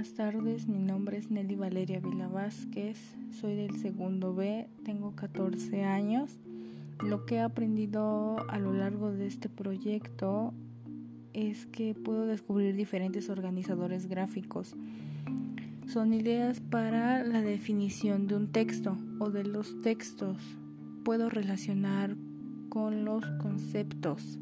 buenas tardes. Mi nombre es Nelly Valeria Vila Vázquez. Soy del segundo B. Tengo 14 años. Lo que he aprendido a lo largo de este proyecto es que puedo descubrir diferentes organizadores gráficos. Son ideas para la definición de un texto o de los textos. Puedo relacionar con los conceptos.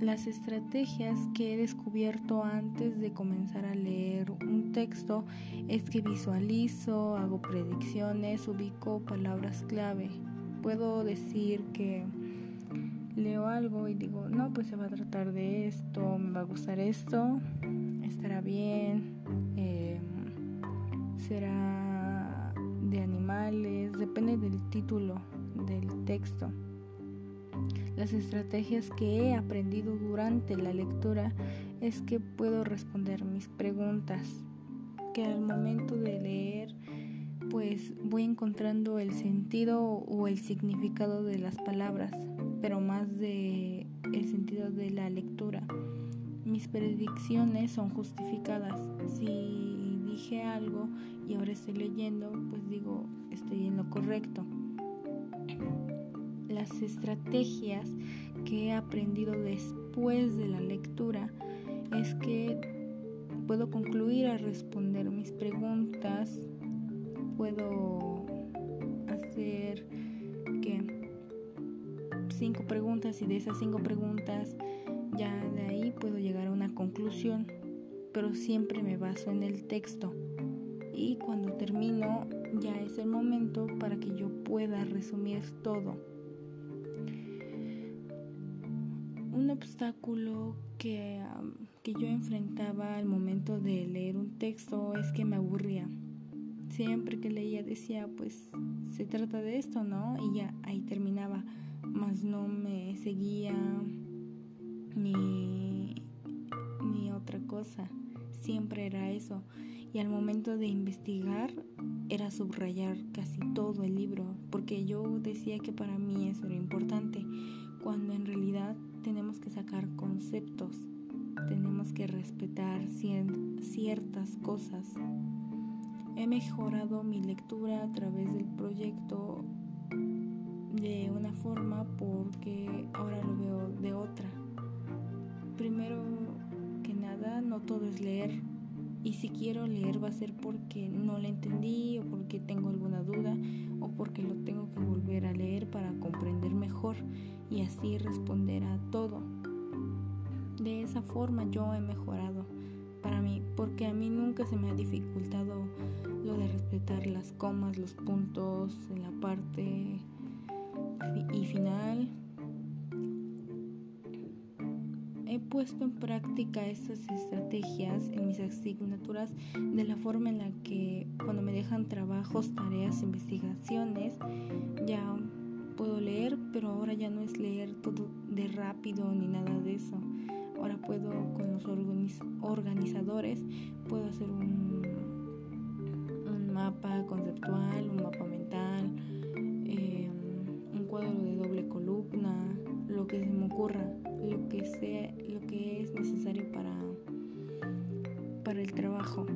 Las estrategias que he descubierto antes de comenzar a leer un texto es que visualizo, hago predicciones, ubico palabras clave. Puedo decir que leo algo y digo, no, pues se va a tratar de esto, me va a gustar esto, estará bien, em, será de animales, depende del título del texto. Las estrategias que he aprendido durante la lectura es que puedo responder mis preguntas, que al momento de leer pues voy encontrando el sentido o el significado de las palabras, pero más de el sentido de la lectura. Mis predicciones son justificadas. Si dije algo y ahora estoy leyendo, pues digo, estoy en lo correcto las estrategias que he aprendido después de la lectura es que puedo concluir a responder mis preguntas, puedo hacer que cinco preguntas y de esas cinco preguntas ya de ahí puedo llegar a una conclusión, pero siempre me baso en el texto y cuando termino ya es el momento para que yo pueda resumir todo. Un obstáculo que, que yo enfrentaba al momento de leer un texto es que me aburría. Siempre que leía decía, pues se trata de esto, ¿no? Y ya ahí terminaba, mas no me seguía ni, ni otra cosa. Siempre era eso. Y al momento de investigar era subrayar casi todo el libro, porque yo decía que para mí eso era importante, cuando en realidad tenemos que sacar conceptos, tenemos que respetar ciertas cosas. He mejorado mi lectura a través del proyecto de una forma porque ahora lo veo de otra. Primero que nada, no todo es leer. Y si quiero leer va a ser porque no le entendí porque lo tengo que volver a leer para comprender mejor y así responder a todo. De esa forma yo he mejorado para mí, porque a mí nunca se me ha dificultado lo de respetar las comas, los puntos la parte y final. Puesto en práctica estas estrategias en mis asignaturas de la forma en la que cuando me dejan trabajos, tareas, investigaciones, ya puedo leer, pero ahora ya no es leer todo de rápido ni nada de eso. Ahora puedo con los organizadores, puedo hacer un, un mapa conceptual, un mapa mental, em, un cuadro de doble columna, lo que se me ocurra, necesario para, para el trabajo.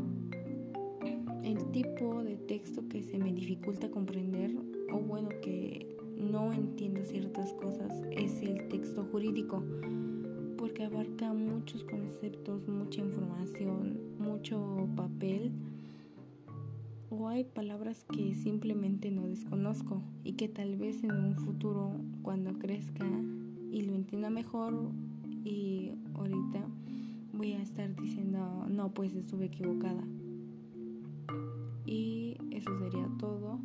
El tipo de texto que se me dificulta comprender, o bueno, que no entiendo ciertas cosas es el texto jurídico, porque abarca muchos conceptos, mucha información, mucho papel, o hay palabras que simplemente no desconozco y que tal vez en un futuro, cuando crezca y lo entienda mejor, y ahorita voy a estar diciendo, no, pues estuve equivocada. Y eso sería todo.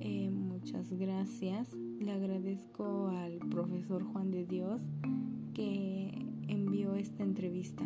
Eh, muchas gracias. Le agradezco al profesor Juan de Dios que envió esta entrevista.